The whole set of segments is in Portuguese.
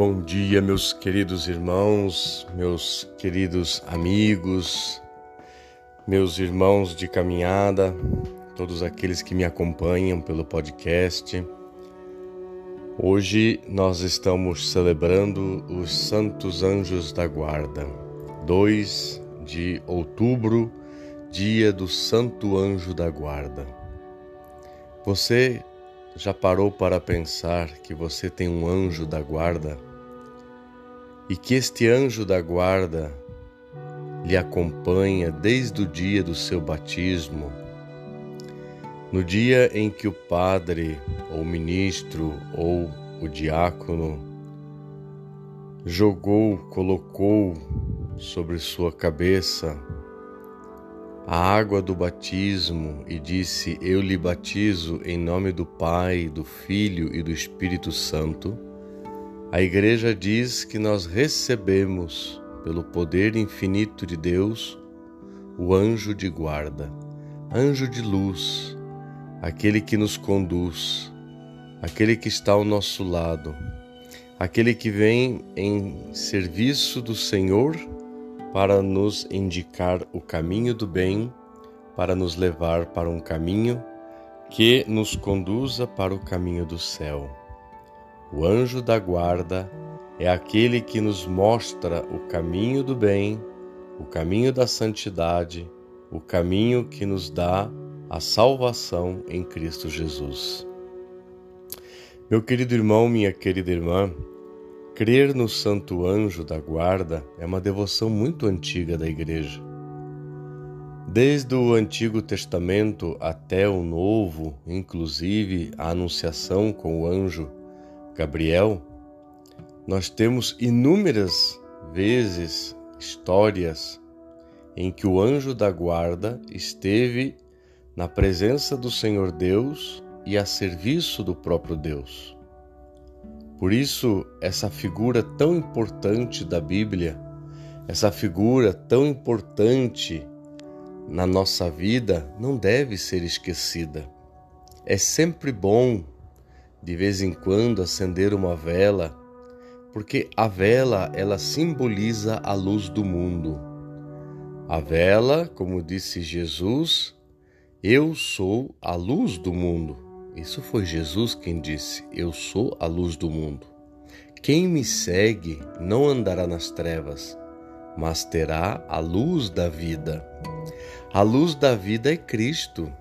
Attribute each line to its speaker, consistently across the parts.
Speaker 1: Bom dia, meus queridos irmãos, meus queridos amigos, meus irmãos de caminhada, todos aqueles que me acompanham pelo podcast. Hoje nós estamos celebrando os Santos Anjos da Guarda, 2 de outubro, dia do Santo Anjo da Guarda. Você já parou para pensar que você tem um anjo da guarda e que este anjo da guarda lhe acompanha desde o dia do seu batismo? No dia em que o padre, ou ministro, ou o diácono jogou, colocou sobre sua cabeça a água do batismo e disse: Eu lhe batizo em nome do Pai, do Filho e do Espírito Santo, a Igreja diz que nós recebemos, pelo poder infinito de Deus, o anjo de guarda, anjo de luz, aquele que nos conduz, aquele que está ao nosso lado, aquele que vem em serviço do Senhor para nos indicar o caminho do bem, para nos levar para um caminho que nos conduza para o caminho do céu. O anjo da guarda é aquele que nos mostra o caminho do bem, o caminho da santidade, o caminho que nos dá a salvação em Cristo Jesus. Meu querido irmão, minha querida irmã, Crer no Santo Anjo da Guarda é uma devoção muito antiga da Igreja. Desde o Antigo Testamento até o Novo, inclusive a Anunciação com o anjo Gabriel, nós temos inúmeras vezes histórias em que o anjo da guarda esteve na presença do Senhor Deus e a serviço do próprio Deus. Por isso, essa figura tão importante da Bíblia, essa figura tão importante na nossa vida, não deve ser esquecida. É sempre bom, de vez em quando, acender uma vela, porque a vela ela simboliza a luz do mundo. A vela, como disse Jesus, eu sou a luz do mundo. Isso foi Jesus quem disse: Eu sou a luz do mundo. Quem me segue não andará nas trevas, mas terá a luz da vida. A luz da vida é Cristo.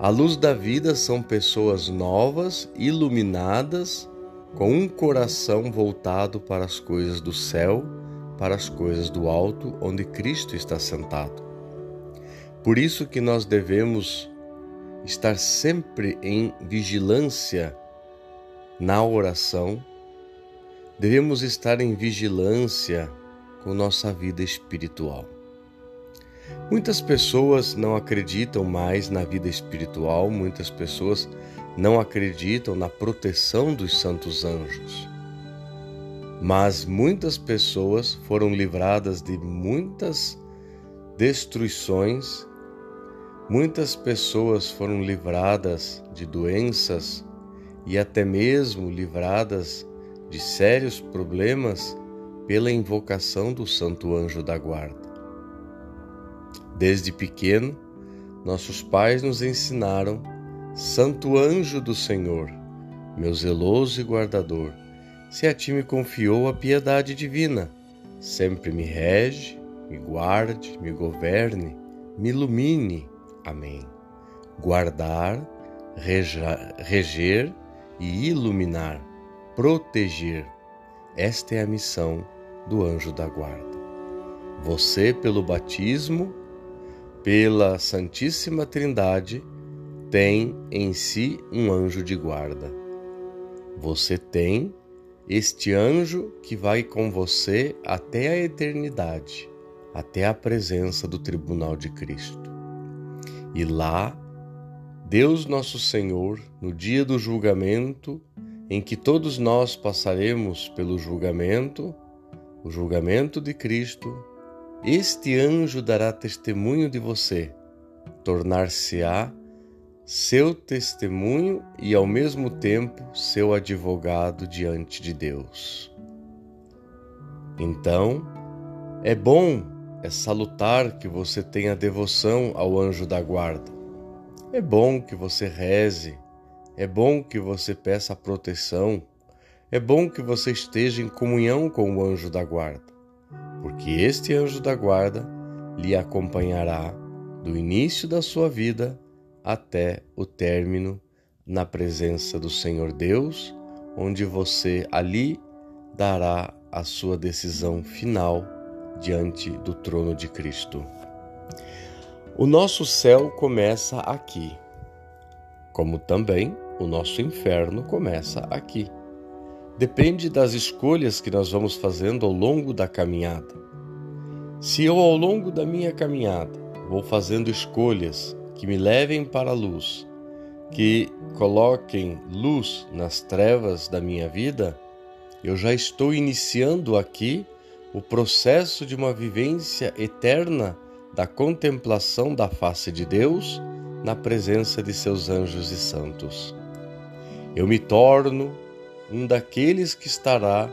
Speaker 1: A luz da vida são pessoas novas, iluminadas, com um coração voltado para as coisas do céu, para as coisas do alto, onde Cristo está sentado. Por isso que nós devemos estar sempre em vigilância na oração, devemos estar em vigilância com nossa vida espiritual. Muitas pessoas não acreditam mais na vida espiritual, muitas pessoas não acreditam na proteção dos santos anjos. Mas muitas pessoas foram livradas de muitas destruições Muitas pessoas foram livradas de doenças e até mesmo livradas de sérios problemas pela invocação do Santo Anjo da Guarda. Desde pequeno, nossos pais nos ensinaram: Santo Anjo do Senhor, meu zeloso e guardador, se a ti me confiou a piedade divina, sempre me rege, me guarde, me governe, me ilumine Amém. Guardar, reger e iluminar, proteger. Esta é a missão do anjo da guarda. Você, pelo batismo, pela Santíssima Trindade, tem em si um anjo de guarda. Você tem este anjo que vai com você até a eternidade, até a presença do tribunal de Cristo. E lá, Deus Nosso Senhor, no dia do julgamento, em que todos nós passaremos pelo julgamento, o julgamento de Cristo, este anjo dará testemunho de você, tornar-se-á seu testemunho e ao mesmo tempo seu advogado diante de Deus. Então, é bom, é salutar que você tenha devoção ao anjo da guarda. É bom que você reze, é bom que você peça proteção, é bom que você esteja em comunhão com o anjo da guarda, porque este anjo da guarda lhe acompanhará do início da sua vida até o término na presença do Senhor Deus, onde você ali dará a sua decisão final diante do trono de Cristo. O nosso céu começa aqui, como também o nosso inferno começa aqui. Depende das escolhas que nós vamos fazendo ao longo da caminhada. Se eu, ao longo da minha caminhada, vou fazendo escolhas que me levem para a luz, que coloquem luz nas trevas da minha vida, eu já estou iniciando aqui o processo de uma vivência eterna da contemplação da face de Deus na presença de seus anjos e santos. Eu me torno um daqueles que estará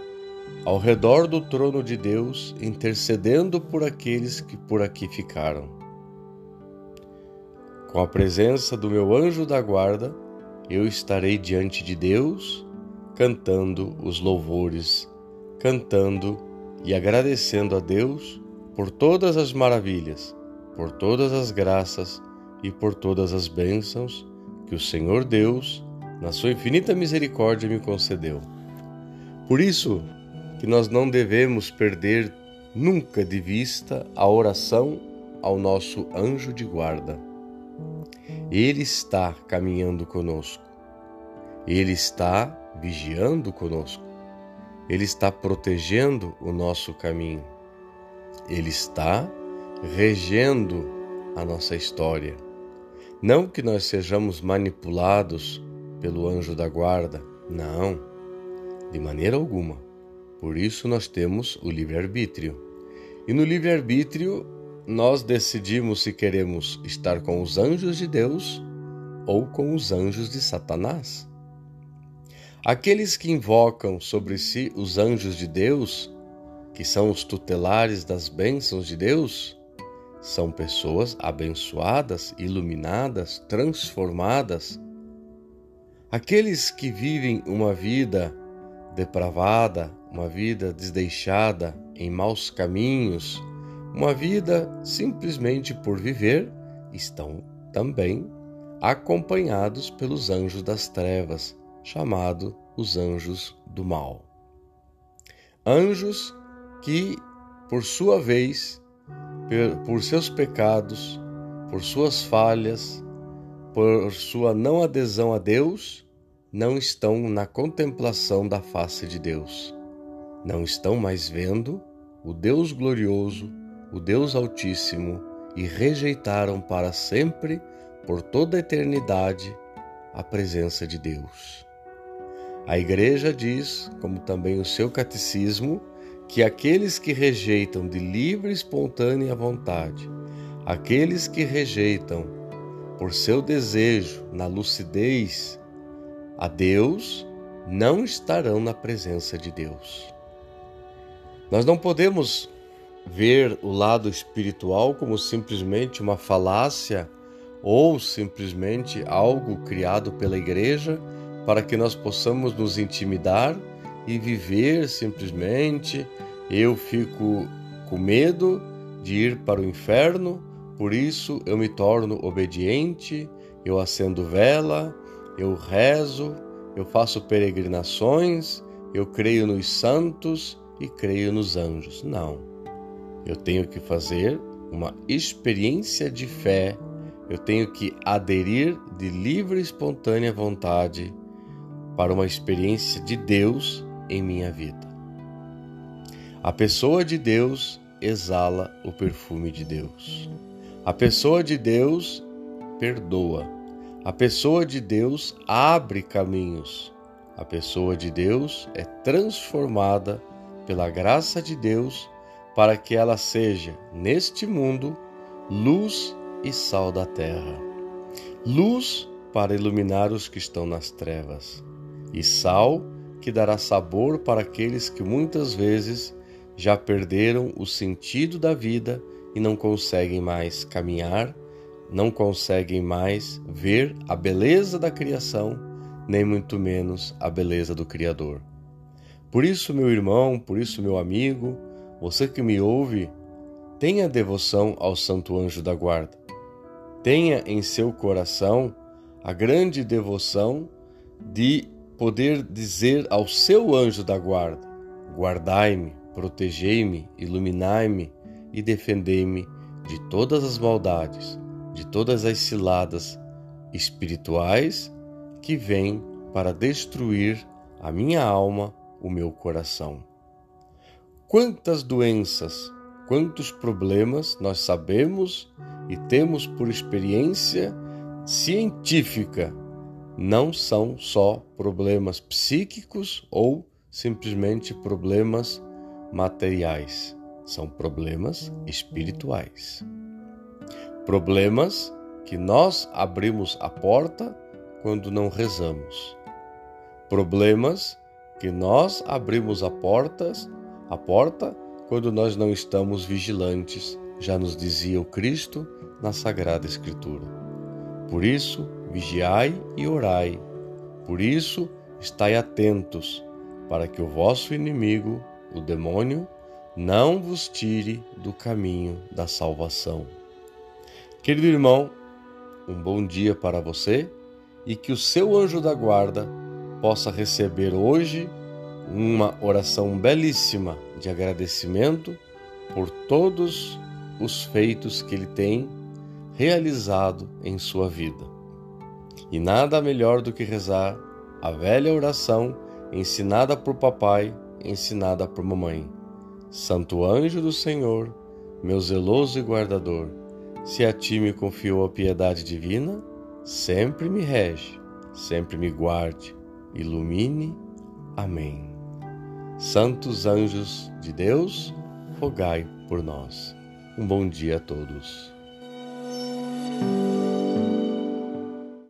Speaker 1: ao redor do trono de Deus, intercedendo por aqueles que por aqui ficaram. Com a presença do meu anjo da guarda, eu estarei diante de Deus, cantando os louvores, cantando e agradecendo a Deus por todas as maravilhas, por todas as graças e por todas as bênçãos que o Senhor Deus, na sua infinita misericórdia, me concedeu. Por isso que nós não devemos perder nunca de vista a oração ao nosso anjo de guarda. Ele está caminhando conosco. Ele está vigiando conosco. Ele está protegendo o nosso caminho. Ele está regendo a nossa história. Não que nós sejamos manipulados pelo anjo da guarda, não, de maneira alguma. Por isso nós temos o livre-arbítrio. E no livre-arbítrio nós decidimos se queremos estar com os anjos de Deus ou com os anjos de Satanás. Aqueles que invocam sobre si os anjos de Deus, que são os tutelares das bênçãos de Deus, são pessoas abençoadas, iluminadas, transformadas. Aqueles que vivem uma vida depravada, uma vida desdeixada, em maus caminhos, uma vida simplesmente por viver, estão também acompanhados pelos anjos das trevas, chamado os anjos do mal. Anjos que, por sua vez, por seus pecados, por suas falhas, por sua não adesão a Deus, não estão na contemplação da face de Deus. Não estão mais vendo o Deus glorioso o Deus Altíssimo e rejeitaram para sempre, por toda a eternidade, a presença de Deus. A Igreja diz, como também o seu catecismo, que aqueles que rejeitam de livre e espontânea vontade, aqueles que rejeitam por seu desejo, na lucidez, a Deus, não estarão na presença de Deus. Nós não podemos ver o lado espiritual como simplesmente uma falácia ou simplesmente algo criado pela igreja para que nós possamos nos intimidar e viver simplesmente. Eu fico com medo de ir para o inferno, por isso eu me torno obediente, eu acendo vela, eu rezo, eu faço peregrinações, eu creio nos santos e creio nos anjos. Não. Eu tenho que fazer uma experiência de fé, eu tenho que aderir de livre e espontânea vontade para uma experiência de Deus em minha vida. A pessoa de Deus exala o perfume de Deus. A pessoa de Deus perdoa. A pessoa de Deus abre caminhos. A pessoa de Deus é transformada pela graça de Deus para que ela seja, neste mundo, luz e sal da terra. Luz para iluminar os que estão nas trevas, e sal que dará sabor para aqueles que muitas vezes já perderam o sentido da vida e não conseguem mais caminhar, não conseguem mais ver a beleza da criação, nem muito menos a beleza do Criador. Por isso, meu irmão, por isso, meu amigo, você que me ouve, tenha devoção ao Santo Anjo da Guarda. Tenha em seu coração a grande devoção de poder dizer ao seu anjo da guarda: Guardai-me, protegei-me, iluminai-me e defendei-me de todas as maldades, de todas as ciladas espirituais que vêm para destruir a minha alma, o meu coração. Quantas doenças, quantos problemas nós sabemos e temos por experiência científica não são só problemas psíquicos ou simplesmente problemas materiais, são problemas espirituais. Problemas que nós abrimos a porta quando não rezamos. Problemas que nós abrimos a portas, a porta quando nós não estamos vigilantes, já nos dizia o Cristo na Sagrada Escritura. Por isso, vigiai e orai. Por isso, estai atentos, para que o vosso inimigo, o demônio, não vos tire do caminho da salvação. Querido irmão, um bom dia para você e que o seu anjo da guarda possa receber hoje uma oração belíssima de agradecimento por todos os feitos que ele tem realizado em sua vida. E nada melhor do que rezar a velha oração ensinada por papai, ensinada por mamãe. Santo anjo do Senhor, meu zeloso e guardador, se a ti me confiou a piedade divina, sempre me rege, sempre me guarde, ilumine. Amém. Santos anjos de Deus, rogai por nós. Um bom dia a todos.